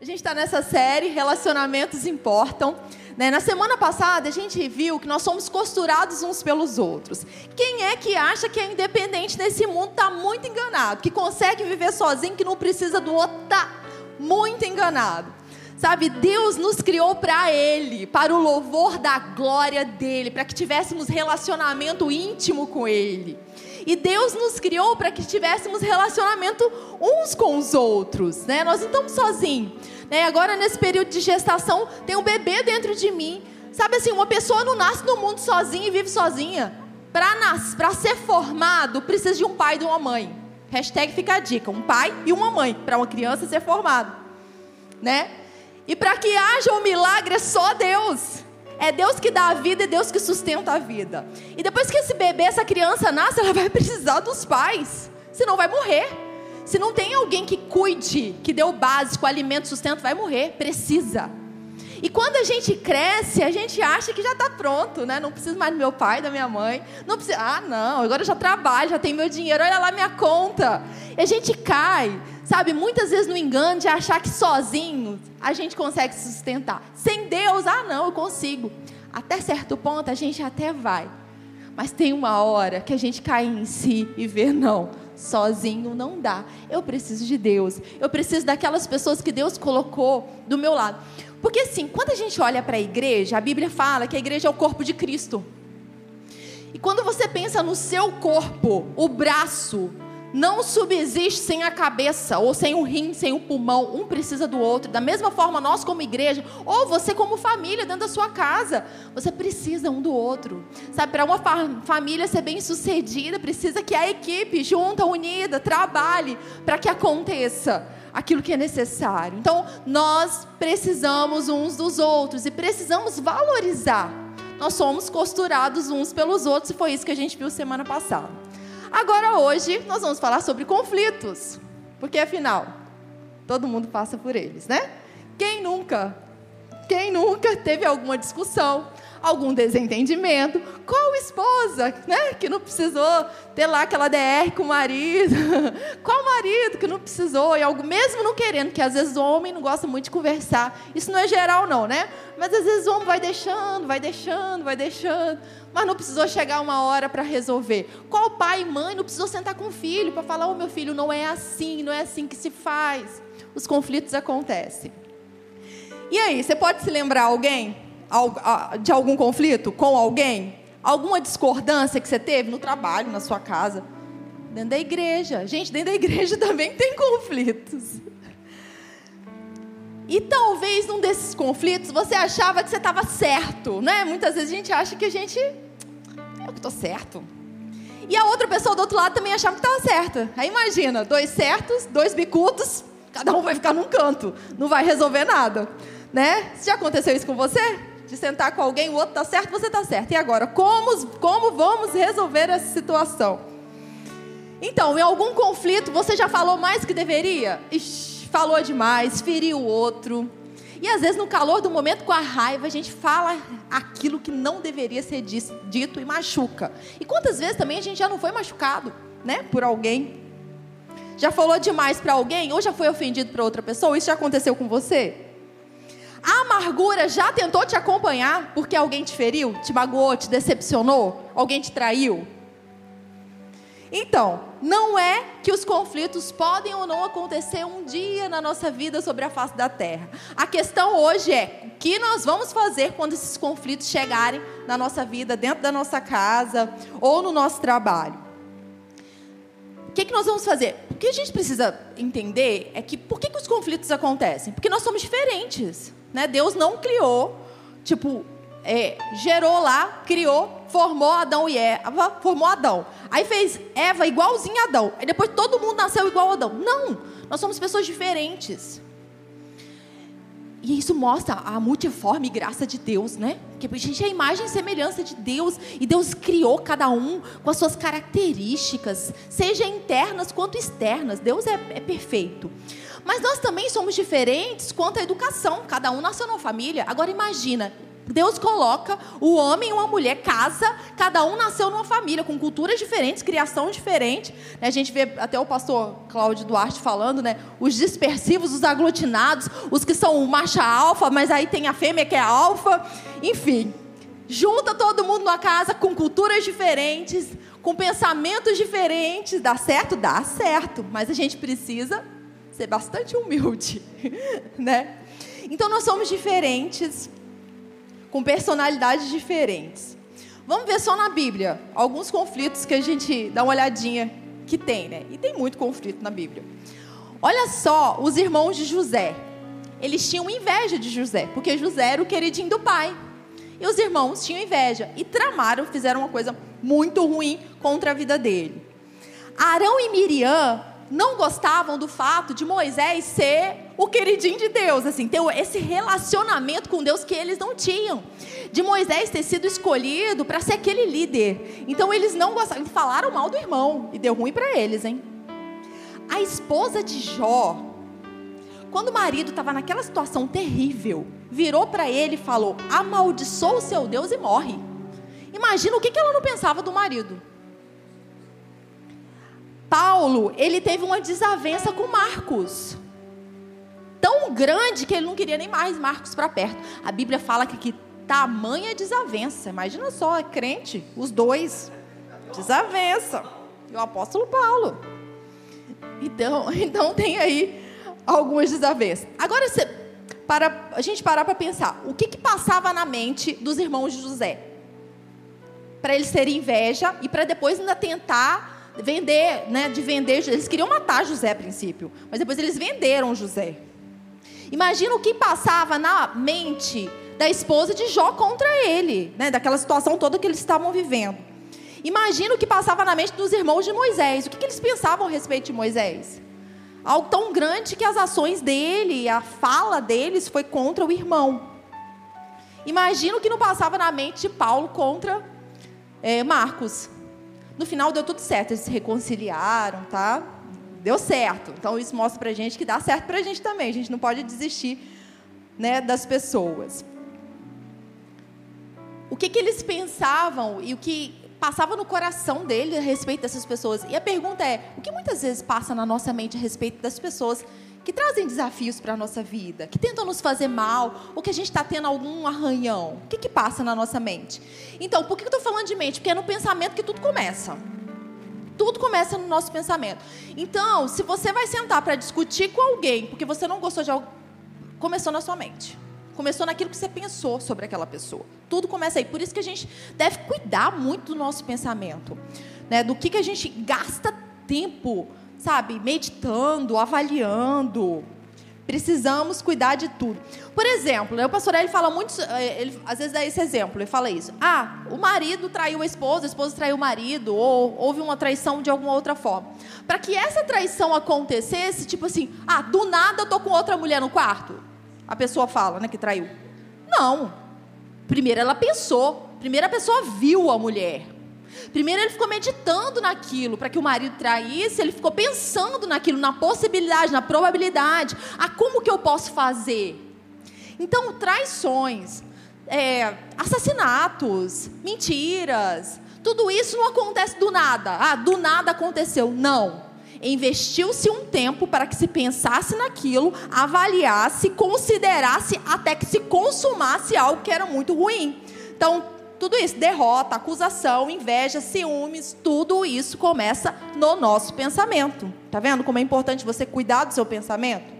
A gente está nessa série Relacionamentos Importam. Né? Na semana passada a gente viu que nós somos costurados uns pelos outros. Quem é que acha que é independente nesse mundo está muito enganado, que consegue viver sozinho, que não precisa do outro, está muito enganado. Sabe, Deus nos criou para Ele, para o louvor da glória dEle, para que tivéssemos relacionamento íntimo com Ele. E Deus nos criou para que tivéssemos relacionamento uns com os outros, né? Nós não estamos sozinhos. Né? Agora, nesse período de gestação, tem um bebê dentro de mim. Sabe assim, uma pessoa não nasce no mundo sozinha e vive sozinha. Para ser formado, precisa de um pai e de uma mãe. Hashtag fica a dica: um pai e uma mãe para uma criança ser formado. Né? E para que haja um milagre é só Deus. É Deus que dá a vida e Deus que sustenta a vida. E depois que esse bebê, essa criança nasce, ela vai precisar dos pais. Senão vai morrer. Se não tem alguém que cuide, que dê o básico, alimento, sustento, vai morrer. Precisa. E quando a gente cresce, a gente acha que já está pronto, né? Não preciso mais do meu pai, da minha mãe. Não precisa. Ah, não, agora eu já trabalho, já tenho meu dinheiro, olha lá minha conta. E a gente cai, sabe, muitas vezes no engano de achar que sozinho a gente consegue se sustentar. Sem Deus, ah, não, eu consigo. Até certo ponto a gente até vai. Mas tem uma hora que a gente cai em si e vê, não, sozinho não dá. Eu preciso de Deus. Eu preciso daquelas pessoas que Deus colocou do meu lado. Porque assim, quando a gente olha para a igreja, a Bíblia fala que a igreja é o corpo de Cristo. E quando você pensa no seu corpo, o braço não subsiste sem a cabeça, ou sem o rim, sem o pulmão. Um precisa do outro. Da mesma forma, nós como igreja, ou você como família dentro da sua casa, você precisa um do outro. Sabe, para uma família ser bem sucedida, precisa que a equipe junta, unida, trabalhe para que aconteça aquilo que é necessário. Então, nós precisamos uns dos outros e precisamos valorizar. Nós somos costurados uns pelos outros e foi isso que a gente viu semana passada. Agora, hoje, nós vamos falar sobre conflitos, porque afinal, todo mundo passa por eles, né? Quem nunca? Quem nunca teve alguma discussão, algum desentendimento. Qual esposa, né, que não precisou ter lá aquela DR com o marido? Qual marido que não precisou e algo mesmo não querendo, que às vezes o homem não gosta muito de conversar. Isso não é geral não, né? Mas às vezes o homem vai deixando, vai deixando, vai deixando, mas não precisou chegar uma hora para resolver. Qual pai e mãe não precisou sentar com o filho para falar: "Ô oh, meu filho, não é assim, não é assim que se faz". Os conflitos acontecem. E aí, você pode se lembrar alguém de algum conflito com alguém? Alguma discordância que você teve no trabalho, na sua casa? Dentro da igreja. Gente, dentro da igreja também tem conflitos. E talvez num desses conflitos você achava que você estava certo, né? Muitas vezes a gente acha que a gente. Eu que estou certo. E a outra pessoa do outro lado também achava que estava certa. Aí imagina, dois certos, dois bicudos, cada um vai ficar num canto, não vai resolver nada, né? Já aconteceu isso com você? De sentar com alguém, o outro está certo, você está certo. E agora, como, como vamos resolver essa situação? Então, em algum conflito, você já falou mais que deveria? Ixi, falou demais, feriu o outro. E às vezes, no calor do momento, com a raiva, a gente fala aquilo que não deveria ser dito e machuca. E quantas vezes também a gente já não foi machucado, né, por alguém? Já falou demais para alguém ou já foi ofendido para outra pessoa? Isso já aconteceu com você? A amargura já tentou te acompanhar porque alguém te feriu, te magoou, te decepcionou, alguém te traiu? Então, não é que os conflitos podem ou não acontecer um dia na nossa vida sobre a face da terra. A questão hoje é o que nós vamos fazer quando esses conflitos chegarem na nossa vida, dentro da nossa casa ou no nosso trabalho. O que, que nós vamos fazer? O que a gente precisa entender é que por que, que os conflitos acontecem? Porque nós somos diferentes. Né? Deus não criou, tipo, é, gerou lá, criou, formou Adão e Eva, formou Adão. Aí fez Eva igualzinho a Adão. Aí depois todo mundo nasceu igual a Adão. Não, nós somos pessoas diferentes. E isso mostra a multiforme graça de Deus, né? Que a gente é a imagem e semelhança de Deus. E Deus criou cada um com as suas características, seja internas quanto externas. Deus é, é perfeito. Mas nós também somos diferentes quanto à educação. Cada um nasceu numa família. Agora imagina, Deus coloca o homem e uma mulher, casa, cada um nasceu numa família, com culturas diferentes, criação diferente. Né? A gente vê até o pastor Cláudio Duarte falando, né? Os dispersivos, os aglutinados, os que são macha alfa, mas aí tem a fêmea que é alfa. Enfim, junta todo mundo numa casa com culturas diferentes, com pensamentos diferentes. Dá certo? Dá certo. Mas a gente precisa ser bastante humilde, né? Então nós somos diferentes com personalidades diferentes. Vamos ver só na Bíblia alguns conflitos que a gente dá uma olhadinha que tem, né? E tem muito conflito na Bíblia. Olha só os irmãos de José. Eles tinham inveja de José, porque José era o queridinho do pai. E os irmãos tinham inveja e tramaram, fizeram uma coisa muito ruim contra a vida dele. Arão e Miriam não gostavam do fato de Moisés ser o queridinho de Deus, assim, ter esse relacionamento com Deus que eles não tinham. De Moisés ter sido escolhido para ser aquele líder. Então eles não gostavam, falaram mal do irmão e deu ruim para eles, hein? A esposa de Jó, quando o marido estava naquela situação terrível, virou para ele e falou: amaldiçoa o seu Deus e morre. Imagina o que ela não pensava do marido. Paulo, ele teve uma desavença com Marcos. Tão grande que ele não queria nem mais Marcos para perto. A Bíblia fala que, que tamanha desavença. Imagina só, é crente, os dois. Desavença. E o apóstolo Paulo. Então, então tem aí algumas desavenças. Agora, se, para a gente parar para pensar, o que, que passava na mente dos irmãos de José? Para eles terem inveja e para depois ainda tentar vender, né, de vender, eles queriam matar José a princípio, mas depois eles venderam José. Imagina o que passava na mente da esposa de Jó contra ele, né, daquela situação toda que eles estavam vivendo. Imagina o que passava na mente dos irmãos de Moisés. O que, que eles pensavam a respeito de Moisés? Algo tão grande que as ações dele, a fala deles foi contra o irmão. Imagina o que não passava na mente de Paulo contra é, Marcos. No final deu tudo certo, eles se reconciliaram, tá? Deu certo. Então isso mostra pra gente que dá certo pra gente também. A gente não pode desistir, né, das pessoas. O que, que eles pensavam e o que passava no coração dele a respeito dessas pessoas? E a pergunta é: o que muitas vezes passa na nossa mente a respeito das pessoas que trazem desafios para a nossa vida, que tentam nos fazer mal, ou que a gente está tendo algum arranhão. O que, que passa na nossa mente? Então, por que eu estou falando de mente? Porque é no pensamento que tudo começa. Tudo começa no nosso pensamento. Então, se você vai sentar para discutir com alguém, porque você não gostou de algo, começou na sua mente. Começou naquilo que você pensou sobre aquela pessoa. Tudo começa aí. Por isso que a gente deve cuidar muito do nosso pensamento. Né? Do que, que a gente gasta tempo sabe, meditando, avaliando. Precisamos cuidar de tudo. Por exemplo, né, o pastor ele fala muito, eh, ele às vezes dá esse exemplo, ele fala isso. Ah, o marido traiu a esposa, a esposa traiu o marido, ou houve uma traição de alguma outra forma. Para que essa traição acontecesse, tipo assim, ah, do nada eu tô com outra mulher no quarto. A pessoa fala, né, que traiu. Não. Primeiro ela pensou, primeiro a pessoa viu a mulher. Primeiro ele ficou meditando naquilo para que o marido traísse, ele ficou pensando naquilo, na possibilidade, na probabilidade. Ah, como que eu posso fazer? Então, traições, é, assassinatos, mentiras, tudo isso não acontece do nada. Ah, do nada aconteceu. Não. Investiu-se um tempo para que se pensasse naquilo, avaliasse, considerasse até que se consumasse algo que era muito ruim. Então, tudo isso, derrota, acusação, inveja, ciúmes, tudo isso começa no nosso pensamento. Tá vendo como é importante você cuidar do seu pensamento?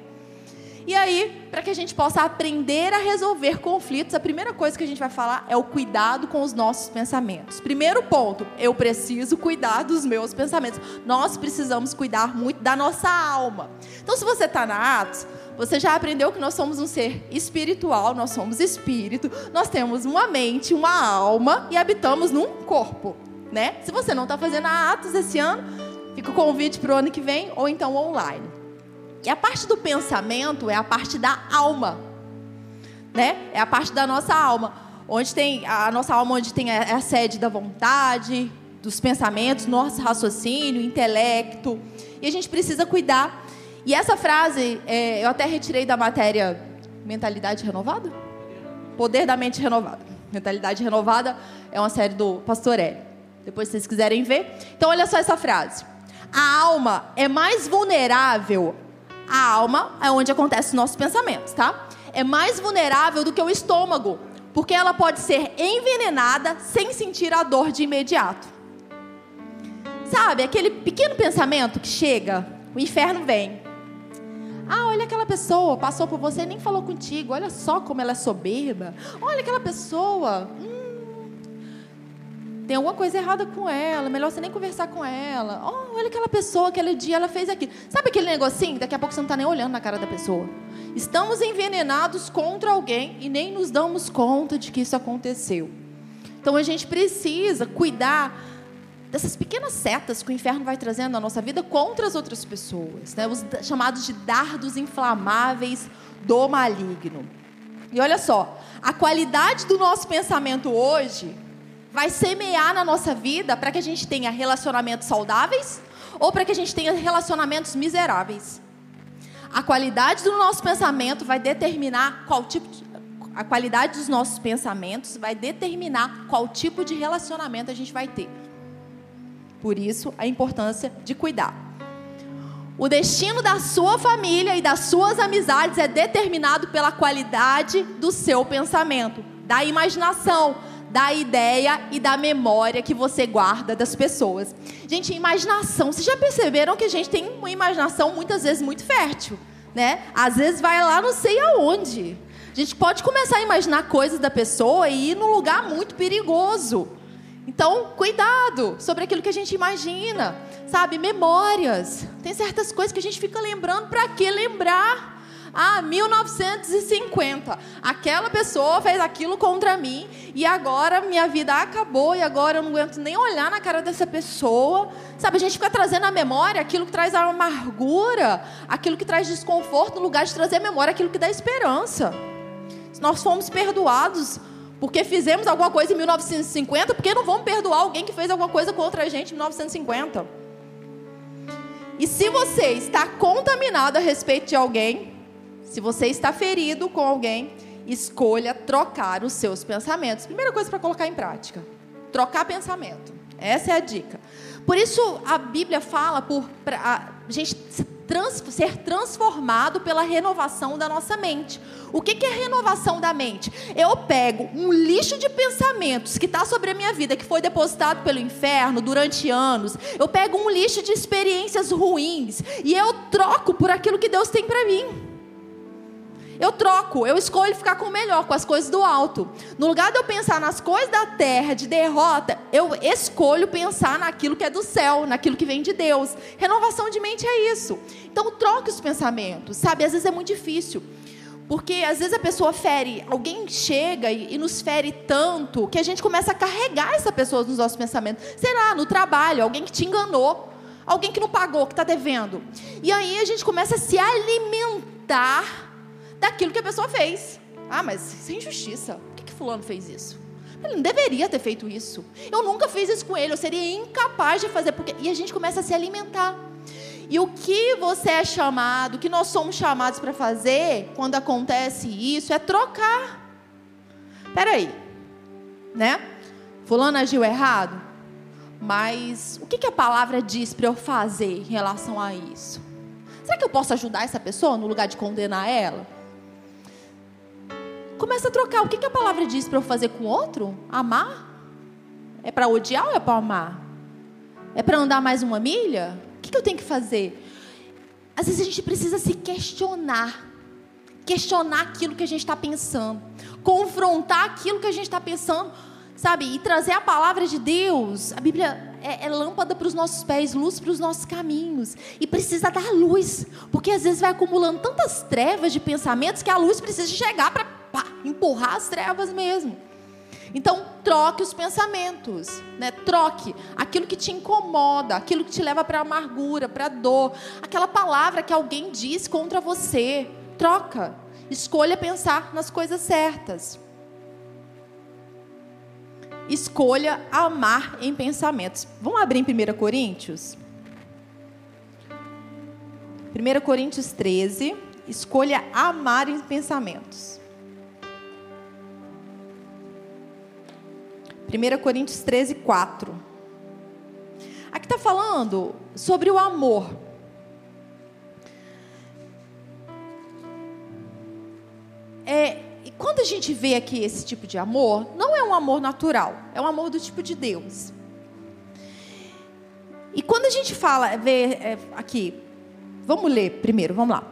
E aí, para que a gente possa aprender a resolver conflitos, a primeira coisa que a gente vai falar é o cuidado com os nossos pensamentos. Primeiro ponto, eu preciso cuidar dos meus pensamentos. Nós precisamos cuidar muito da nossa alma. Então, se você está na Atos, você já aprendeu que nós somos um ser espiritual, nós somos espírito, nós temos uma mente, uma alma e habitamos num corpo, né? Se você não está fazendo a Atos esse ano, fica o convite para o ano que vem ou então online. E a parte do pensamento é a parte da alma, né? É a parte da nossa alma, onde tem a nossa alma, onde tem a, a sede da vontade, dos pensamentos, nosso raciocínio, intelecto. E a gente precisa cuidar e essa frase, é, eu até retirei da matéria Mentalidade Renovada? Poder da Mente Renovada. Mentalidade Renovada é uma série do Pastor. Depois, se vocês quiserem ver. Então, olha só essa frase. A alma é mais vulnerável. A alma é onde acontecem os nossos pensamentos, tá? É mais vulnerável do que o estômago, porque ela pode ser envenenada sem sentir a dor de imediato. Sabe, aquele pequeno pensamento que chega, o inferno vem. Ah, olha aquela pessoa, passou por você e nem falou contigo. Olha só como ela é soberba. Olha aquela pessoa. Hum, tem alguma coisa errada com ela. Melhor você nem conversar com ela. Oh, olha aquela pessoa, aquele dia ela fez aquilo. Sabe aquele negocinho? Daqui a pouco você não está nem olhando na cara da pessoa. Estamos envenenados contra alguém e nem nos damos conta de que isso aconteceu. Então a gente precisa cuidar dessas pequenas setas que o inferno vai trazendo na nossa vida contra as outras pessoas, né? os chamados de dardos inflamáveis do maligno. E olha só, a qualidade do nosso pensamento hoje vai semear na nossa vida para que a gente tenha relacionamentos saudáveis ou para que a gente tenha relacionamentos miseráveis. A qualidade do nosso pensamento vai determinar qual tipo de, a qualidade dos nossos pensamentos vai determinar qual tipo de relacionamento a gente vai ter. Por isso, a importância de cuidar. O destino da sua família e das suas amizades é determinado pela qualidade do seu pensamento, da imaginação, da ideia e da memória que você guarda das pessoas. Gente, imaginação. Vocês já perceberam que a gente tem uma imaginação muitas vezes muito fértil, né? Às vezes vai lá não sei aonde. A gente pode começar a imaginar coisas da pessoa e ir num lugar muito perigoso. Então, cuidado sobre aquilo que a gente imagina, sabe? Memórias. Tem certas coisas que a gente fica lembrando, para que lembrar? Ah, 1950. Aquela pessoa fez aquilo contra mim e agora minha vida acabou e agora eu não aguento nem olhar na cara dessa pessoa. Sabe, a gente fica trazendo à memória aquilo que traz a amargura, aquilo que traz desconforto, no lugar de trazer à memória aquilo que dá esperança. Se nós fomos perdoados, porque fizemos alguma coisa em 1950, porque não vamos perdoar alguém que fez alguma coisa contra a gente em 1950. E se você está contaminado a respeito de alguém, se você está ferido com alguém, escolha trocar os seus pensamentos. Primeira coisa para colocar em prática: trocar pensamento. Essa é a dica. Por isso a Bíblia fala por a gente trans, ser transformado pela renovação da nossa mente. O que, que é renovação da mente? Eu pego um lixo de pensamentos que está sobre a minha vida, que foi depositado pelo inferno durante anos. Eu pego um lixo de experiências ruins e eu troco por aquilo que Deus tem para mim. Eu troco, eu escolho ficar com o melhor, com as coisas do alto. No lugar de eu pensar nas coisas da terra, de derrota, eu escolho pensar naquilo que é do céu, naquilo que vem de Deus. Renovação de mente é isso. Então troque os pensamentos, sabe? Às vezes é muito difícil. Porque às vezes a pessoa fere, alguém chega e, nos fere tanto que a gente começa a carregar essa pessoa nos nossos pensamentos. Será no trabalho, alguém que te enganou, alguém que não pagou, que está devendo. E aí a gente começa a se alimentar daquilo que a pessoa fez. Ah, mas sem é injustiça. Por que, que fulano fez isso? Ele não deveria ter feito isso. Eu nunca fiz isso com ele. Eu seria incapaz de fazer. Porque... E a gente começa a se alimentar. E o que você é chamado, o que nós somos chamados para fazer quando acontece isso é trocar. Peraí, né? Fulano agiu errado, mas o que, que a palavra diz para eu fazer em relação a isso? Será que eu posso ajudar essa pessoa no lugar de condenar ela? Começa a trocar. O que, que a palavra diz para eu fazer com outro? Amar? É para odiar ou é para amar? É para andar mais uma milha? O que, que eu tenho que fazer? Às vezes a gente precisa se questionar. Questionar aquilo que a gente está pensando. Confrontar aquilo que a gente está pensando. Sabe? E trazer a palavra de Deus. A Bíblia é, é lâmpada para os nossos pés, luz para os nossos caminhos. E precisa dar luz. Porque às vezes vai acumulando tantas trevas de pensamentos que a luz precisa chegar para pá, empurrar as trevas mesmo. Então, troque os pensamentos, né? Troque aquilo que te incomoda, aquilo que te leva para amargura, para dor, aquela palavra que alguém diz contra você. Troca. Escolha pensar nas coisas certas. Escolha amar em pensamentos. Vamos abrir em 1 Coríntios? 1 Coríntios 13. Escolha amar em pensamentos. 1 Coríntios 13, 4. Aqui está falando sobre o amor. É, e quando a gente vê aqui esse tipo de amor, não é um amor natural, é um amor do tipo de Deus. E quando a gente fala, vê é, aqui, vamos ler primeiro, vamos lá.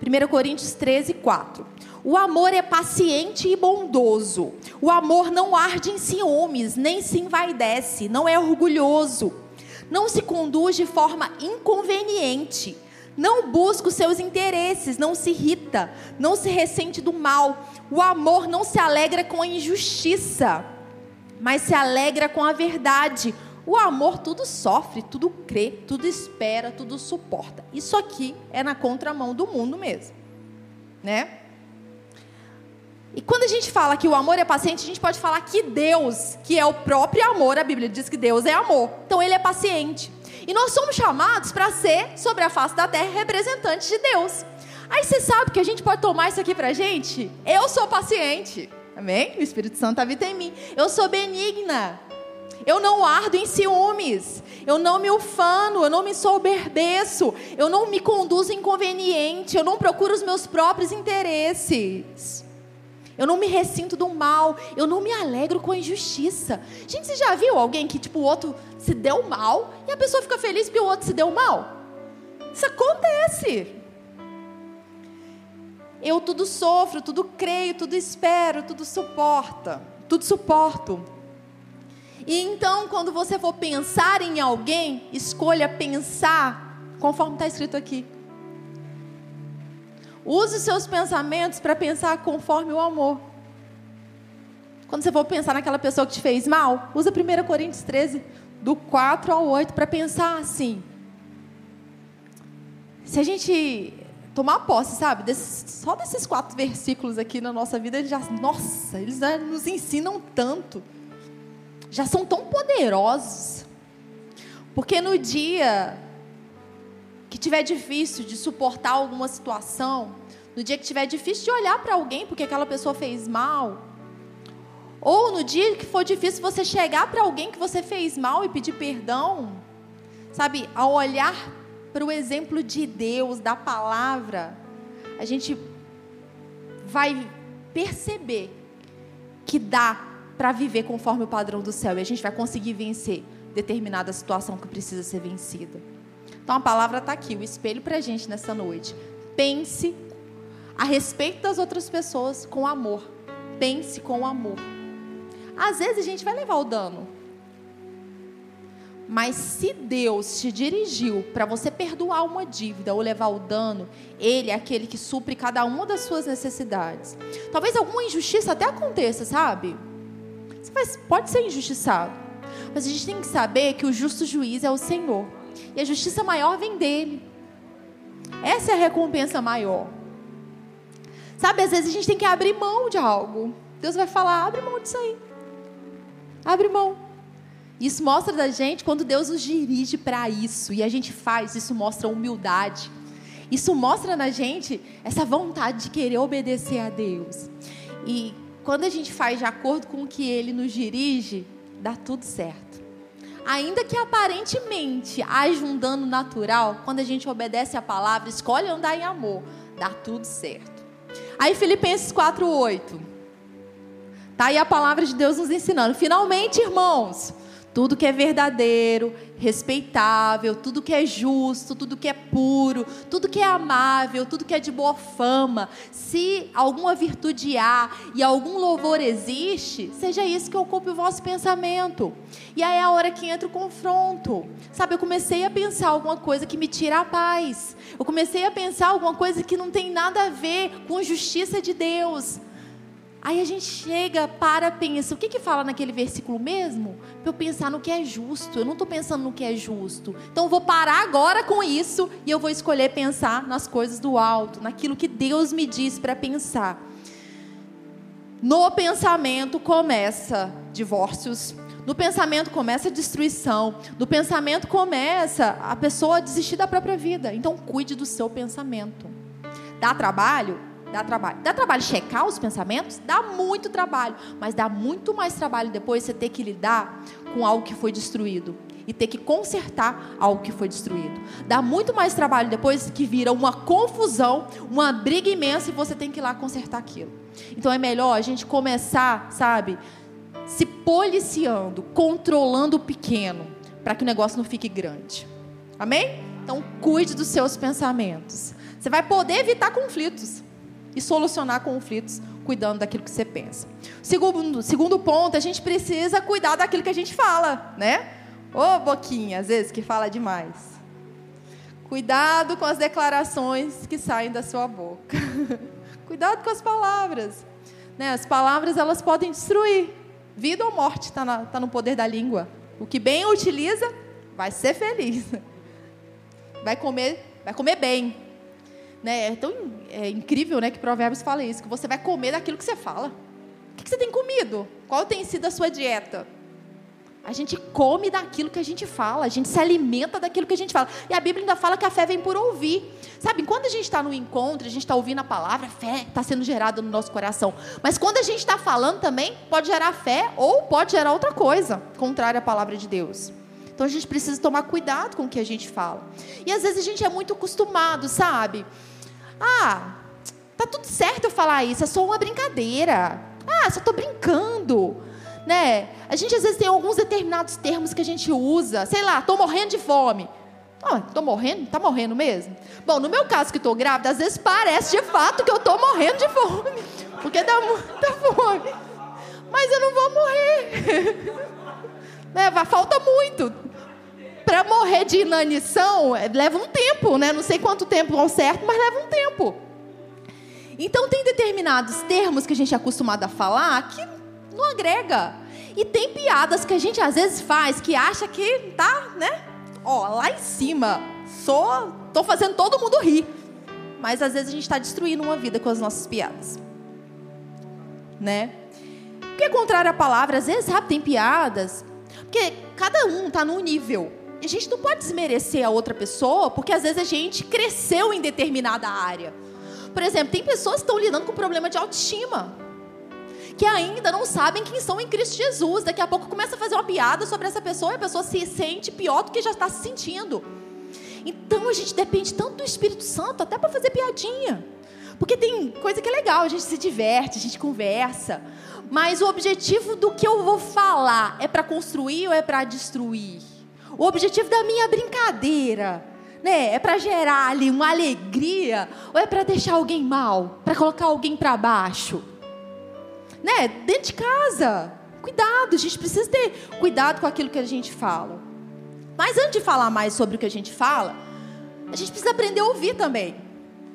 1 Coríntios 13, 4. O amor é paciente e bondoso. O amor não arde em ciúmes, nem se envaidece, não é orgulhoso. Não se conduz de forma inconveniente. Não busca os seus interesses, não se irrita, não se ressente do mal. O amor não se alegra com a injustiça, mas se alegra com a verdade. O amor tudo sofre, tudo crê, tudo espera, tudo suporta. Isso aqui é na contramão do mundo mesmo, né? E quando a gente fala que o amor é paciente, a gente pode falar que Deus, que é o próprio amor, a Bíblia diz que Deus é amor. Então ele é paciente. E nós somos chamados para ser, sobre a face da terra, representantes de Deus. Aí você sabe que a gente pode tomar isso aqui para a gente? Eu sou paciente. Amém? O Espírito Santo habita em mim. Eu sou benigna. Eu não ardo em ciúmes. Eu não me ufano. Eu não me soberbeço. Eu não me conduzo inconveniente. Eu não procuro os meus próprios interesses. Eu não me ressinto do mal. Eu não me alegro com a injustiça. Gente, você já viu alguém que, tipo, o outro se deu mal e a pessoa fica feliz porque o outro se deu mal? Isso acontece. Eu tudo sofro, tudo creio, tudo espero, tudo suporta, tudo suporto. E então, quando você for pensar em alguém, escolha pensar conforme está escrito aqui. Use os seus pensamentos para pensar conforme o amor. Quando você for pensar naquela pessoa que te fez mal, usa 1 Coríntios 13, do 4 ao 8, para pensar assim. Se a gente tomar posse, sabe, desses, só desses quatro versículos aqui na nossa vida, eles já, nossa, eles já nos ensinam tanto. Já são tão poderosos. Porque no dia que tiver difícil de suportar alguma situação, no dia que tiver difícil de olhar para alguém porque aquela pessoa fez mal, ou no dia que for difícil você chegar para alguém que você fez mal e pedir perdão, sabe, ao olhar para o exemplo de Deus, da palavra, a gente vai perceber que dá para viver conforme o padrão do céu e a gente vai conseguir vencer determinada situação que precisa ser vencida. Então a palavra está aqui, o espelho para a gente nessa noite. Pense a respeito das outras pessoas com amor. Pense com amor. Às vezes a gente vai levar o dano. Mas se Deus te dirigiu para você perdoar uma dívida ou levar o dano, Ele é aquele que supre cada uma das suas necessidades. Talvez alguma injustiça até aconteça, sabe? Você pode ser injustiçado. Mas a gente tem que saber que o justo juiz é o Senhor. E a justiça maior vem dele. Essa é a recompensa maior. Sabe, às vezes a gente tem que abrir mão de algo. Deus vai falar: abre mão disso aí. Abre mão. Isso mostra da gente quando Deus nos dirige para isso e a gente faz, isso mostra humildade. Isso mostra na gente essa vontade de querer obedecer a Deus. E quando a gente faz de acordo com o que Ele nos dirige, dá tudo certo ainda que aparentemente haja um dano natural, quando a gente obedece a palavra, escolhe andar em amor, dá tudo certo. Aí Filipenses 4:8. Tá aí a palavra de Deus nos ensinando. Finalmente, irmãos, tudo que é verdadeiro, respeitável, tudo que é justo, tudo que é puro, tudo que é amável, tudo que é de boa fama, se alguma virtude há e algum louvor existe, seja isso que ocupe o vosso pensamento. E aí é a hora que entra o confronto. Sabe, eu comecei a pensar alguma coisa que me tira a paz. Eu comecei a pensar alguma coisa que não tem nada a ver com justiça de Deus. Aí a gente chega, para, pensa, o que que fala naquele versículo mesmo? Para eu pensar no que é justo. Eu não estou pensando no que é justo. Então eu vou parar agora com isso e eu vou escolher pensar nas coisas do alto, naquilo que Deus me diz para pensar. No pensamento começa divórcios, no pensamento começa destruição, no pensamento começa a pessoa a desistir da própria vida. Então cuide do seu pensamento. Dá trabalho? Dá trabalho. Dá trabalho checar os pensamentos? Dá muito trabalho. Mas dá muito mais trabalho depois você ter que lidar com algo que foi destruído. E ter que consertar algo que foi destruído. Dá muito mais trabalho depois que vira uma confusão, uma briga imensa e você tem que ir lá consertar aquilo. Então é melhor a gente começar, sabe, se policiando, controlando o pequeno, para que o negócio não fique grande. Amém? Então cuide dos seus pensamentos. Você vai poder evitar conflitos e solucionar conflitos cuidando daquilo que você pensa. Segundo, segundo ponto, a gente precisa cuidar daquilo que a gente fala, né? Ô boquinha, às vezes que fala demais. Cuidado com as declarações que saem da sua boca. Cuidado com as palavras. Né? As palavras elas podem destruir. Vida ou morte está tá no poder da língua. O que bem utiliza vai ser feliz. Vai comer, vai comer bem. Né? É tão é incrível né, que Provérbios fala isso, que você vai comer daquilo que você fala. O que você tem comido? Qual tem sido a sua dieta? A gente come daquilo que a gente fala, a gente se alimenta daquilo que a gente fala. E a Bíblia ainda fala que a fé vem por ouvir. Sabe, quando a gente está no encontro, a gente está ouvindo a palavra, a fé está sendo gerada no nosso coração. Mas quando a gente está falando também, pode gerar fé ou pode gerar outra coisa, contrária à palavra de Deus. Então a gente precisa tomar cuidado com o que a gente fala. E às vezes a gente é muito acostumado, sabe? Ah, tá tudo certo eu falar isso, é só uma brincadeira. Ah, só tô brincando. Né? A gente às vezes tem alguns determinados termos que a gente usa, sei lá, tô morrendo de fome. Oh, tô morrendo? Tá morrendo mesmo? Bom, no meu caso que estou grávida, às vezes parece de fato que eu tô morrendo de fome, porque dá muita fome. Mas eu não vou morrer. né? Falta muito para morrer de inanição, leva um tempo, né? Não sei quanto tempo ao certo, mas leva um tempo. Então tem determinados termos que a gente é acostumado a falar que não agrega. E tem piadas que a gente às vezes faz que acha que tá, né? Ó, lá em cima. Sou, tô fazendo todo mundo rir. Mas às vezes a gente está destruindo uma vida com as nossas piadas. Né? Porque contrário à palavra, às vezes, sabe, tem piadas. Porque cada um está num nível a gente não pode desmerecer a outra pessoa, porque às vezes a gente cresceu em determinada área. Por exemplo, tem pessoas que estão lidando com problema de autoestima, que ainda não sabem quem são em Cristo Jesus. Daqui a pouco começa a fazer uma piada sobre essa pessoa e a pessoa se sente pior do que já está se sentindo. Então a gente depende tanto do Espírito Santo, até para fazer piadinha. Porque tem coisa que é legal, a gente se diverte, a gente conversa. Mas o objetivo do que eu vou falar é para construir ou é para destruir? O objetivo da minha brincadeira, né, é para gerar ali uma alegria ou é para deixar alguém mal, para colocar alguém para baixo? Né? Dentro de casa. Cuidado, a gente precisa ter cuidado com aquilo que a gente fala. Mas antes de falar mais sobre o que a gente fala, a gente precisa aprender a ouvir também,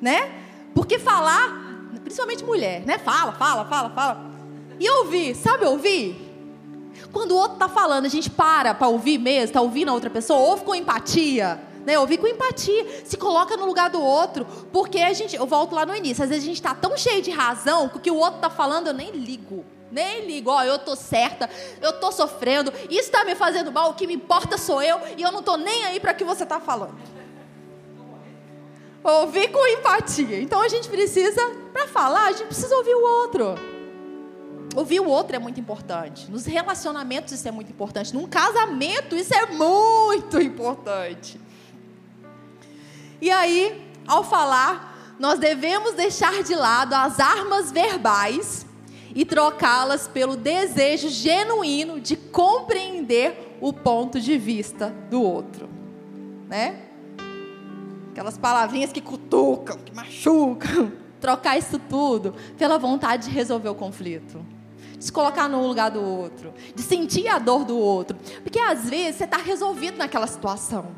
né? Porque falar, principalmente mulher, né? Fala, fala, fala, fala. E ouvir, sabe ouvir? Quando o outro está falando, a gente para para ouvir mesmo, está ouvindo a outra pessoa, ouve com empatia. Né? Ouvir com empatia, se coloca no lugar do outro, porque a gente, eu volto lá no início, às vezes a gente está tão cheio de razão que o que o outro está falando eu nem ligo. Nem ligo, ó, eu tô certa, eu tô sofrendo, isso está me fazendo mal, o que me importa sou eu, e eu não tô nem aí para o que você está falando. Ouvir com empatia. Então a gente precisa, para falar, a gente precisa ouvir o outro. Ouvir o outro é muito importante. Nos relacionamentos isso é muito importante. Num casamento isso é muito importante. E aí, ao falar, nós devemos deixar de lado as armas verbais e trocá-las pelo desejo genuíno de compreender o ponto de vista do outro, né? Aquelas palavrinhas que cutucam, que machucam, trocar isso tudo pela vontade de resolver o conflito se colocar no lugar do outro, de sentir a dor do outro. Porque às vezes você está resolvido naquela situação.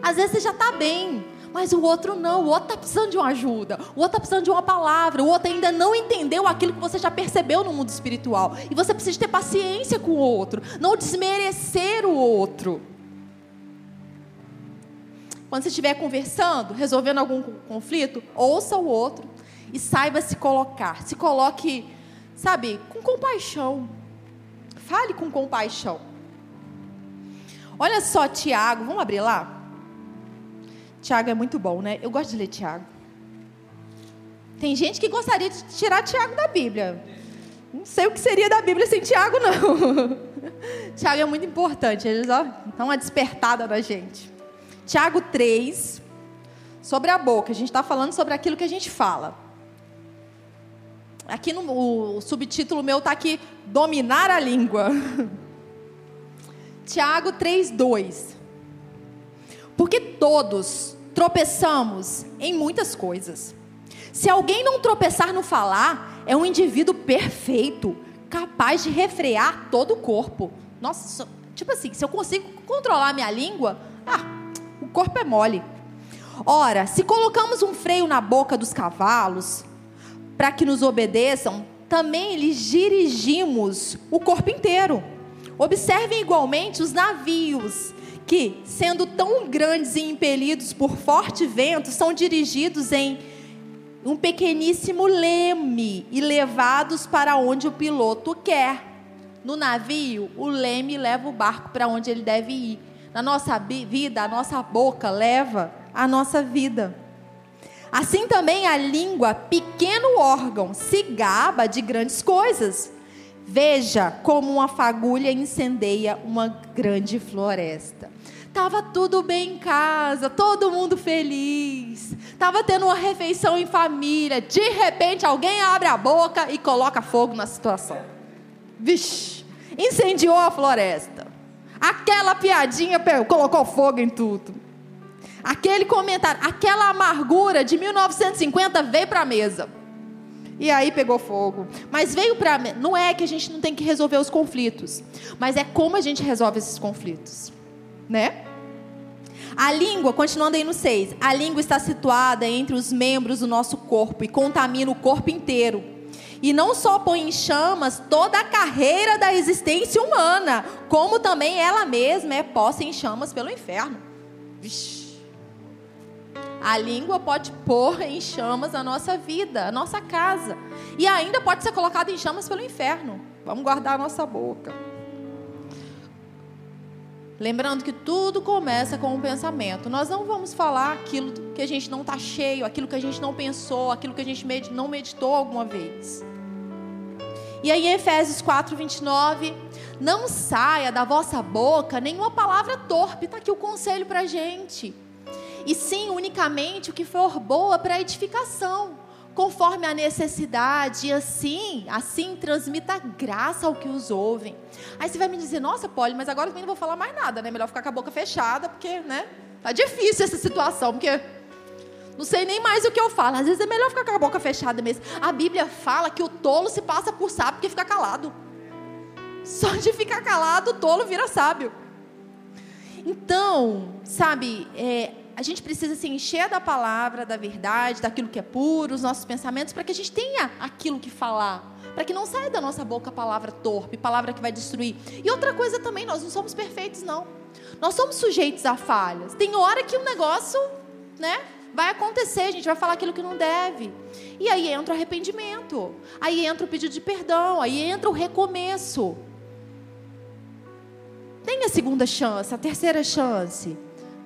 Às vezes você já está bem, mas o outro não. O outro está precisando de uma ajuda. O outro está precisando de uma palavra. O outro ainda não entendeu aquilo que você já percebeu no mundo espiritual. E você precisa ter paciência com o outro, não desmerecer o outro. Quando você estiver conversando, resolvendo algum conflito, ouça o outro e saiba se colocar. Se coloque sabe, com compaixão. Fale com compaixão. Olha só, Tiago, vamos abrir lá? Tiago é muito bom, né? Eu gosto de ler Tiago. Tem gente que gostaria de tirar Tiago da Bíblia. Não sei o que seria da Bíblia sem Tiago, não. Tiago é muito importante, eles ó, dão uma despertada na gente. Tiago 3, sobre a boca. A gente está falando sobre aquilo que a gente fala. Aqui no o subtítulo meu está aqui, dominar a língua. Tiago 3, 2. Porque todos tropeçamos em muitas coisas. Se alguém não tropeçar no falar, é um indivíduo perfeito, capaz de refrear todo o corpo. Nossa, tipo assim, se eu consigo controlar minha língua, ah, o corpo é mole. Ora, se colocamos um freio na boca dos cavalos para que nos obedeçam, também lhes dirigimos o corpo inteiro. Observem igualmente os navios, que, sendo tão grandes e impelidos por forte vento, são dirigidos em um pequeníssimo leme e levados para onde o piloto quer. No navio, o leme leva o barco para onde ele deve ir. Na nossa vida, a nossa boca leva a nossa vida. Assim também a língua, pequeno órgão, se gaba de grandes coisas. Veja como uma fagulha incendeia uma grande floresta. Tava tudo bem em casa, todo mundo feliz. Tava tendo uma refeição em família. De repente, alguém abre a boca e coloca fogo na situação. Vixe, incendiou a floresta. Aquela piadinha colocou fogo em tudo. Aquele comentário, aquela amargura de 1950 veio para a mesa. E aí pegou fogo. Mas veio para. Não é que a gente não tem que resolver os conflitos, mas é como a gente resolve esses conflitos. Né? A língua, continuando aí no 6, a língua está situada entre os membros do nosso corpo e contamina o corpo inteiro. E não só põe em chamas toda a carreira da existência humana, como também ela mesma é posta em chamas pelo inferno. Vixe. A língua pode pôr em chamas a nossa vida, a nossa casa. E ainda pode ser colocada em chamas pelo inferno. Vamos guardar a nossa boca. Lembrando que tudo começa com um pensamento. Nós não vamos falar aquilo que a gente não está cheio, aquilo que a gente não pensou, aquilo que a gente não meditou alguma vez. E aí Efésios 4, 29, não saia da vossa boca nenhuma palavra torpe. Está aqui o conselho para a gente. E sim, unicamente o que for boa para edificação conforme a necessidade, e assim, assim transmita graça ao que os ouvem. Aí você vai me dizer, nossa, Polly, mas agora eu também não vou falar mais nada, né? Melhor ficar com a boca fechada, porque, né? Tá difícil essa situação, porque não sei nem mais o que eu falo. Às vezes é melhor ficar com a boca fechada mesmo. A Bíblia fala que o tolo se passa por sábio porque fica calado. Só de ficar calado, o tolo vira sábio. Então, sabe, é, a gente precisa se encher da palavra, da verdade, daquilo que é puro, os nossos pensamentos, para que a gente tenha aquilo que falar. Para que não saia da nossa boca palavra torpe, palavra que vai destruir. E outra coisa também, nós não somos perfeitos, não. Nós somos sujeitos a falhas. Tem hora que um negócio, né, vai acontecer, a gente vai falar aquilo que não deve. E aí entra o arrependimento. Aí entra o pedido de perdão, aí entra o recomeço. Tem a segunda chance, a terceira chance.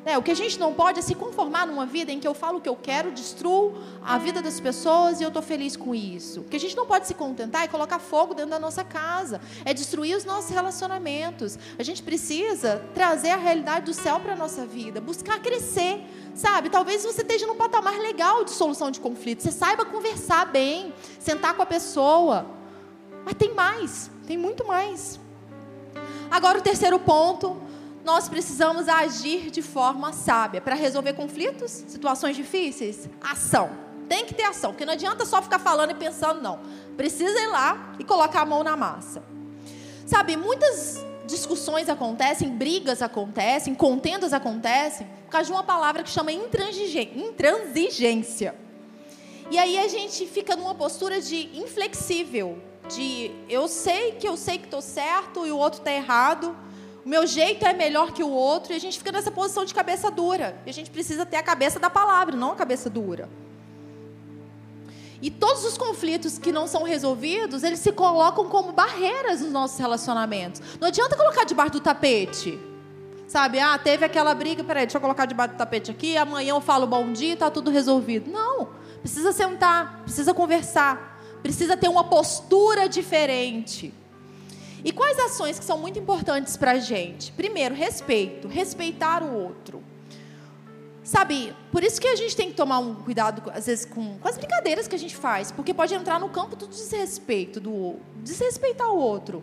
É, o que a gente não pode é se conformar numa vida em que eu falo o que eu quero, destruo a vida das pessoas e eu estou feliz com isso. O que a gente não pode se contentar é colocar fogo dentro da nossa casa, é destruir os nossos relacionamentos. A gente precisa trazer a realidade do céu para a nossa vida, buscar crescer, sabe? Talvez você esteja num patamar legal de solução de conflitos, você saiba conversar bem, sentar com a pessoa. Mas tem mais, tem muito mais. Agora o terceiro ponto nós precisamos agir de forma sábia para resolver conflitos, situações difíceis. Ação. Tem que ter ação, porque não adianta só ficar falando e pensando, não. Precisa ir lá e colocar a mão na massa. Sabe, muitas discussões acontecem, brigas acontecem, contendas acontecem, por causa de uma palavra que chama intransigência. E aí a gente fica numa postura de inflexível, de eu sei que eu sei que estou certo e o outro está errado o meu jeito é melhor que o outro, e a gente fica nessa posição de cabeça dura. E a gente precisa ter a cabeça da palavra, não a cabeça dura. E todos os conflitos que não são resolvidos, eles se colocam como barreiras nos nossos relacionamentos. Não adianta colocar debaixo do tapete. Sabe, ah, teve aquela briga, peraí, deixa eu colocar debaixo do tapete aqui, amanhã eu falo bom dia está tudo resolvido. Não. precisa sentar, precisa conversar, precisa ter uma postura diferente. E quais ações que são muito importantes para a gente? Primeiro, respeito, respeitar o outro. Sabe, por isso que a gente tem que tomar um cuidado, às vezes, com, com as brincadeiras que a gente faz, porque pode entrar no campo do desrespeito, do desrespeitar o outro.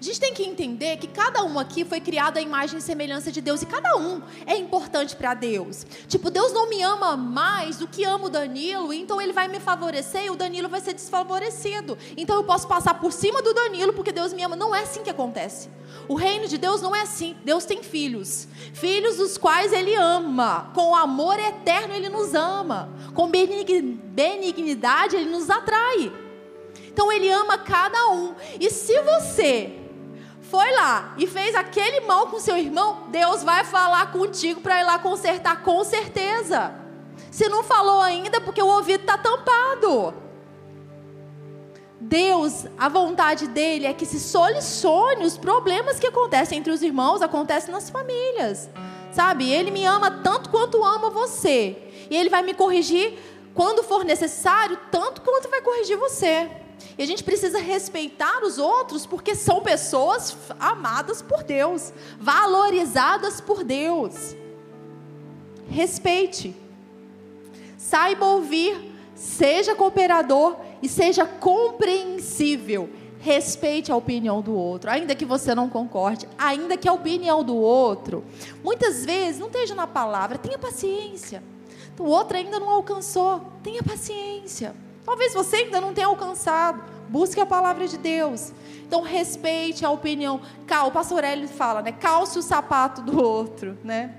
A gente tem que entender que cada um aqui foi criado à imagem e semelhança de Deus e cada um é importante para Deus. Tipo, Deus não me ama mais do que ama o Danilo, então ele vai me favorecer e o Danilo vai ser desfavorecido. Então eu posso passar por cima do Danilo porque Deus me ama. Não é assim que acontece. O reino de Deus não é assim. Deus tem filhos, filhos dos quais ele ama. Com amor eterno ele nos ama. Com benignidade ele nos atrai. Então ele ama cada um. E se você foi lá e fez aquele mal com seu irmão, Deus vai falar contigo para ir lá consertar com certeza. Se não falou ainda, porque o ouvido está tampado. Deus, a vontade dele é que se solucione os problemas que acontecem entre os irmãos, acontecem nas famílias. Sabe? Ele me ama tanto quanto ama você. E ele vai me corrigir quando for necessário, tanto quanto vai corrigir você. E a gente precisa respeitar os outros porque são pessoas amadas por Deus, valorizadas por Deus. Respeite. Saiba ouvir, seja cooperador e seja compreensível. Respeite a opinião do outro, ainda que você não concorde, ainda que a opinião do outro, muitas vezes não esteja na palavra, tenha paciência. O outro ainda não alcançou, tenha paciência. Talvez você ainda não tenha alcançado. Busque a palavra de Deus. Então respeite a opinião. O pastor Hélio fala, né? Calce o sapato do outro, né?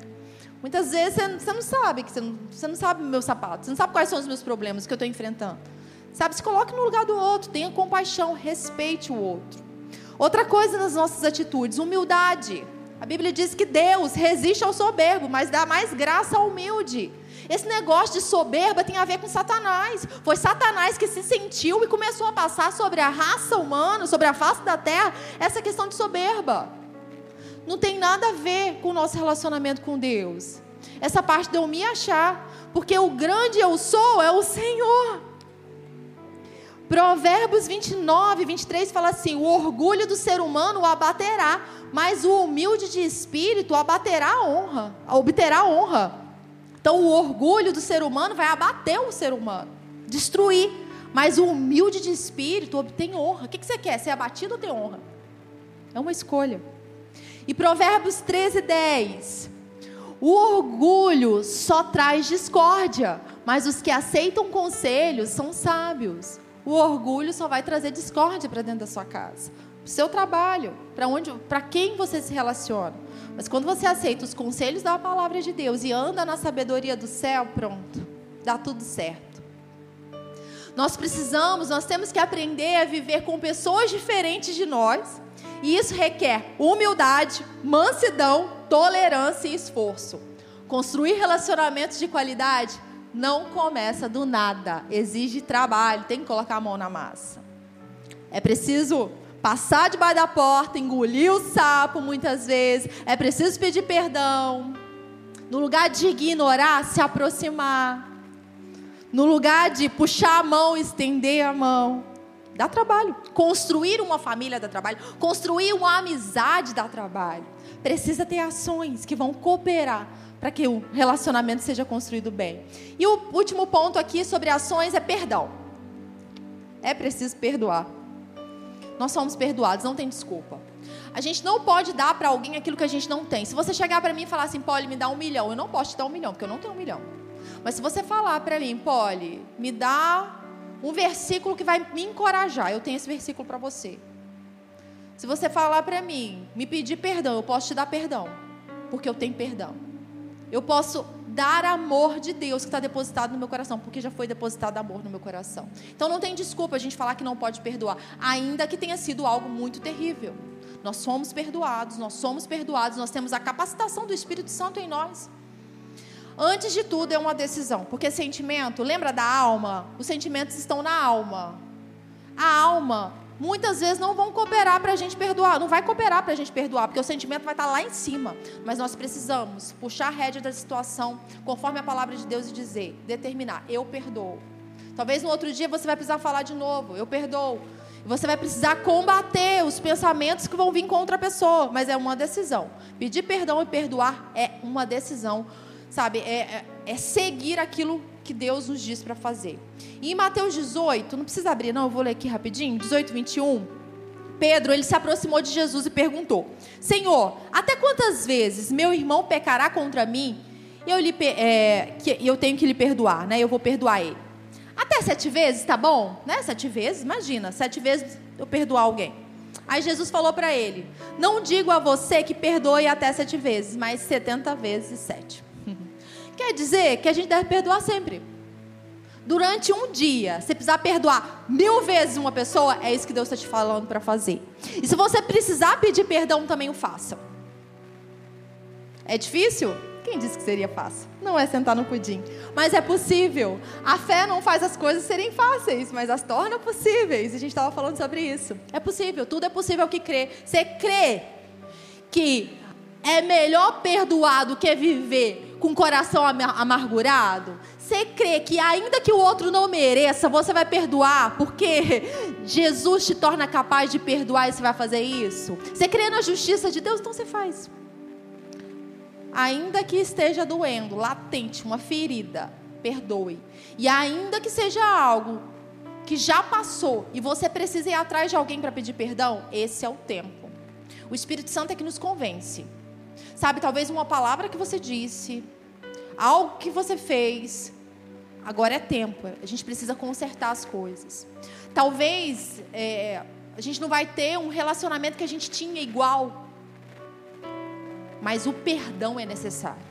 Muitas vezes você, não sabe que você não, você não sabe meu sapato, você não sabe quais são os meus problemas que eu estou enfrentando. Sabe, se coloque no lugar do outro, tenha compaixão, respeite o outro. Outra coisa nas nossas atitudes, humildade. A Bíblia diz que Deus resiste ao soberbo, mas dá mais graça ao humilde. Esse negócio de soberba tem a ver com Satanás. Foi Satanás que se sentiu e começou a passar sobre a raça humana, sobre a face da terra, essa questão de soberba. Não tem nada a ver com o nosso relacionamento com Deus. Essa parte de eu me achar, porque o grande eu sou é o Senhor. Provérbios 29, 23 fala assim: o orgulho do ser humano o abaterá, mas o humilde de espírito abaterá a honra, obterá honra. Então, o orgulho do ser humano vai abater o ser humano, destruir. Mas o humilde de espírito obtém honra. O que você quer? Ser abatido ou ter honra? É uma escolha. E Provérbios 13, 10. O orgulho só traz discórdia, mas os que aceitam conselhos são sábios. O orgulho só vai trazer discórdia para dentro da sua casa, para o seu trabalho, para onde, para quem você se relaciona. Mas quando você aceita os conselhos da palavra de Deus e anda na sabedoria do céu, pronto, dá tudo certo. Nós precisamos, nós temos que aprender a viver com pessoas diferentes de nós, e isso requer humildade, mansidão, tolerância e esforço. Construir relacionamentos de qualidade não começa do nada, exige trabalho, tem que colocar a mão na massa. É preciso passar debaixo da porta, engolir o sapo muitas vezes, é preciso pedir perdão. No lugar de ignorar, se aproximar. No lugar de puxar a mão, estender a mão. Dá trabalho. Construir uma família dá trabalho. Construir uma amizade dá trabalho. Precisa ter ações que vão cooperar para que o relacionamento seja construído bem. E o último ponto aqui sobre ações é perdão. É preciso perdoar nós somos perdoados, não tem desculpa. A gente não pode dar para alguém aquilo que a gente não tem. Se você chegar para mim e falar assim, Polly, me dá um milhão, eu não posso te dar um milhão, porque eu não tenho um milhão. Mas se você falar para mim, Polly, me dá um versículo que vai me encorajar, eu tenho esse versículo para você. Se você falar para mim, me pedir perdão, eu posso te dar perdão, porque eu tenho perdão. Eu posso dar amor de Deus que está depositado no meu coração, porque já foi depositado amor no meu coração. Então não tem desculpa a gente falar que não pode perdoar, ainda que tenha sido algo muito terrível. Nós somos perdoados, nós somos perdoados, nós temos a capacitação do Espírito Santo em nós. Antes de tudo é uma decisão, porque sentimento, lembra da alma? Os sentimentos estão na alma. A alma muitas vezes não vão cooperar para a gente perdoar. Não vai cooperar para a gente perdoar, porque o sentimento vai estar tá lá em cima. Mas nós precisamos puxar a rédea da situação, conforme a palavra de Deus e dizer, determinar, eu perdoo. Talvez no outro dia você vai precisar falar de novo, eu perdoo. Você vai precisar combater os pensamentos que vão vir contra a pessoa, mas é uma decisão. Pedir perdão e perdoar é uma decisão, sabe? É, é, é seguir aquilo que Deus nos diz para fazer. E em Mateus 18, não precisa abrir, não, eu vou ler aqui rapidinho, 18, 21. Pedro, ele se aproximou de Jesus e perguntou: Senhor, até quantas vezes meu irmão pecará contra mim e eu, lhe, é, que eu tenho que lhe perdoar, né? Eu vou perdoar ele. Até sete vezes, tá bom? Né? Sete vezes, imagina, sete vezes eu perdoar alguém. Aí Jesus falou para ele: Não digo a você que perdoe até sete vezes, mas setenta vezes sete. Quer dizer que a gente deve perdoar sempre. Durante um dia, se precisar perdoar mil vezes uma pessoa, é isso que Deus está te falando para fazer. E se você precisar pedir perdão, também o faça. É difícil? Quem disse que seria fácil? Não é sentar no pudim. Mas é possível. A fé não faz as coisas serem fáceis, mas as torna possíveis. E a gente estava falando sobre isso. É possível, tudo é possível que crê. Você crê que é melhor perdoar do que viver com o coração amargurado? Você crê que ainda que o outro não mereça, você vai perdoar, porque Jesus te torna capaz de perdoar e você vai fazer isso? Você crê na justiça de Deus, então você faz ainda que esteja doendo, latente, uma ferida, perdoe. E ainda que seja algo que já passou e você precisa ir atrás de alguém para pedir perdão, esse é o tempo. O Espírito Santo é que nos convence. Sabe, talvez uma palavra que você disse, algo que você fez, agora é tempo. A gente precisa consertar as coisas. Talvez é, a gente não vai ter um relacionamento que a gente tinha igual mas o perdão é necessário.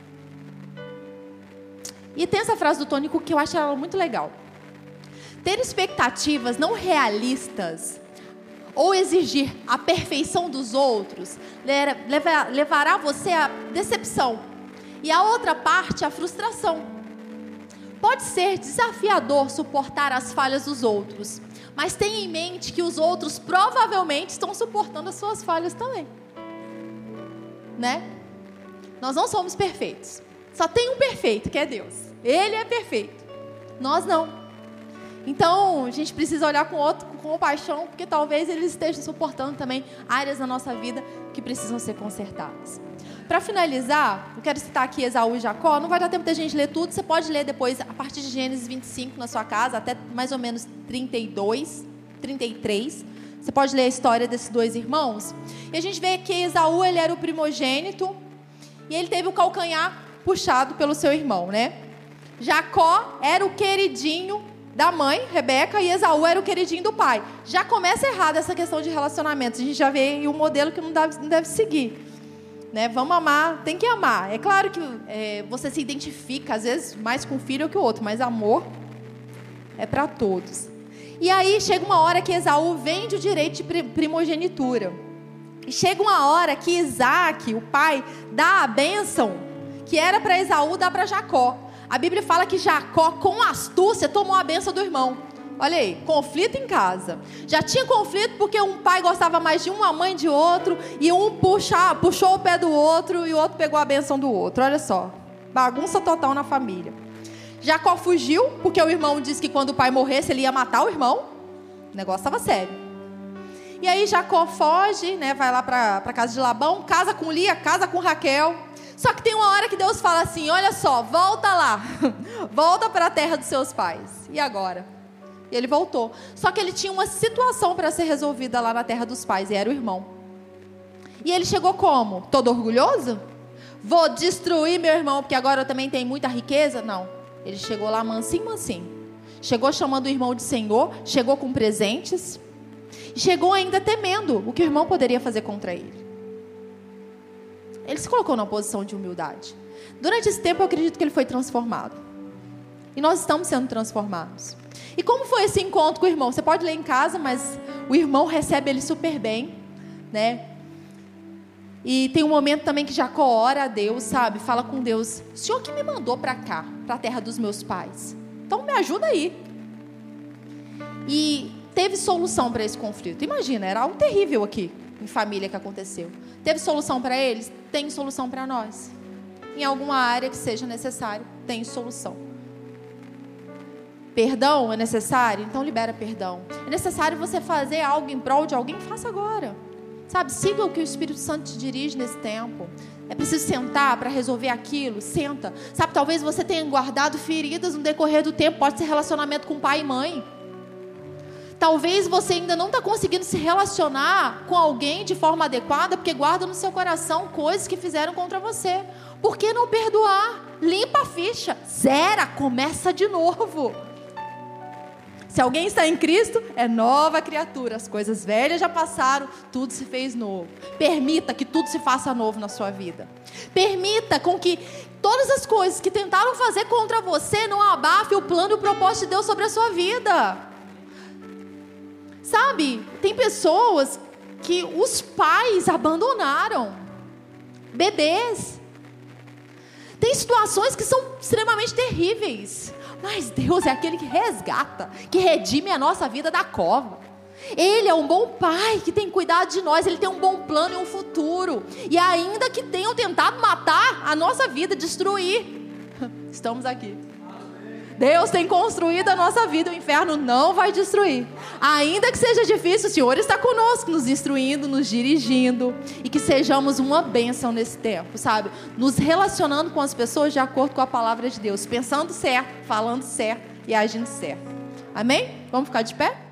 E tem essa frase do Tônico que eu acho ela muito legal. Ter expectativas não realistas ou exigir a perfeição dos outros levará você à decepção e a outra parte à frustração. Pode ser desafiador suportar as falhas dos outros, mas tenha em mente que os outros provavelmente estão suportando as suas falhas também. Né? Nós não somos perfeitos. Só tem um perfeito, que é Deus. Ele é perfeito. Nós não. Então, a gente precisa olhar com outro com compaixão, porque talvez eles estejam suportando também áreas da nossa vida que precisam ser consertadas. Para finalizar, eu quero citar aqui Esaú e Jacó. Não vai dar tempo da gente ler tudo, você pode ler depois, a partir de Gênesis 25 na sua casa, até mais ou menos 32, 33. Você pode ler a história desses dois irmãos. E a gente vê que Esaú ele era o primogênito, e ele teve o calcanhar puxado pelo seu irmão, né? Jacó era o queridinho da mãe, Rebeca, e Esaú era o queridinho do pai. Já começa errado essa questão de relacionamento. A gente já vê um modelo que não deve, não deve seguir. Né? Vamos amar, tem que amar. É claro que é, você se identifica, às vezes, mais com um filho que o outro, mas amor é para todos. E aí chega uma hora que Esaú vende o direito de primogenitura. E chega uma hora que Isaac, o pai, dá a bênção que era para Esaú, dá para Jacó. A Bíblia fala que Jacó, com astúcia, tomou a bênção do irmão. Olha aí, conflito em casa. Já tinha conflito porque um pai gostava mais de uma mãe de outro, e um puxa, puxou o pé do outro e o outro pegou a bênção do outro. Olha só, bagunça total na família. Jacó fugiu porque o irmão disse que quando o pai morresse ele ia matar o irmão. O negócio estava sério. E aí Jacó foge, né, vai lá para casa de Labão, casa com Lia, casa com Raquel. Só que tem uma hora que Deus fala assim: olha só, volta lá, volta para a terra dos seus pais. E agora? E ele voltou. Só que ele tinha uma situação para ser resolvida lá na terra dos pais, e era o irmão. E ele chegou como? Todo orgulhoso? Vou destruir meu irmão, porque agora eu também tenho muita riqueza? Não. Ele chegou lá mansinho, mansinho. Chegou chamando o irmão de Senhor, chegou com presentes chegou ainda temendo o que o irmão poderia fazer contra ele. Ele se colocou numa posição de humildade. Durante esse tempo, eu acredito que ele foi transformado. E nós estamos sendo transformados. E como foi esse encontro com o irmão? Você pode ler em casa, mas o irmão recebe ele super bem, né? E tem um momento também que Jacó ora a Deus, sabe? Fala com Deus: Senhor que me mandou para cá, para a terra dos meus pais. Então me ajuda aí. E teve solução para esse conflito. Imagina, era algo terrível aqui em família que aconteceu. Teve solução para eles? Tem solução para nós. Em alguma área que seja necessário, tem solução. Perdão é necessário? Então libera perdão. É necessário você fazer algo em prol de alguém? Faça agora. Sabe, siga o que o Espírito Santo te dirige nesse tempo. É preciso sentar para resolver aquilo, senta. Sabe, talvez você tenha guardado feridas no decorrer do tempo, pode ser relacionamento com pai e mãe. Talvez você ainda não está conseguindo se relacionar com alguém de forma adequada, porque guarda no seu coração coisas que fizeram contra você. Por que não perdoar? Limpa a ficha, zera, começa de novo. Se alguém está em Cristo, é nova criatura. As coisas velhas já passaram, tudo se fez novo. Permita que tudo se faça novo na sua vida. Permita com que todas as coisas que tentaram fazer contra você não abafem o plano e o propósito de Deus sobre a sua vida. Sabe, tem pessoas que os pais abandonaram. Bebês. Tem situações que são extremamente terríveis. Mas Deus é aquele que resgata, que redime a nossa vida da cova. Ele é um bom pai que tem cuidado de nós, ele tem um bom plano e um futuro. E ainda que tenham tentado matar a nossa vida, destruir, estamos aqui. Deus tem construído a nossa vida, o inferno não vai destruir. Ainda que seja difícil, o Senhor está conosco, nos instruindo, nos dirigindo. E que sejamos uma bênção nesse tempo, sabe? Nos relacionando com as pessoas de acordo com a palavra de Deus, pensando certo, falando certo e agindo certo. Amém? Vamos ficar de pé?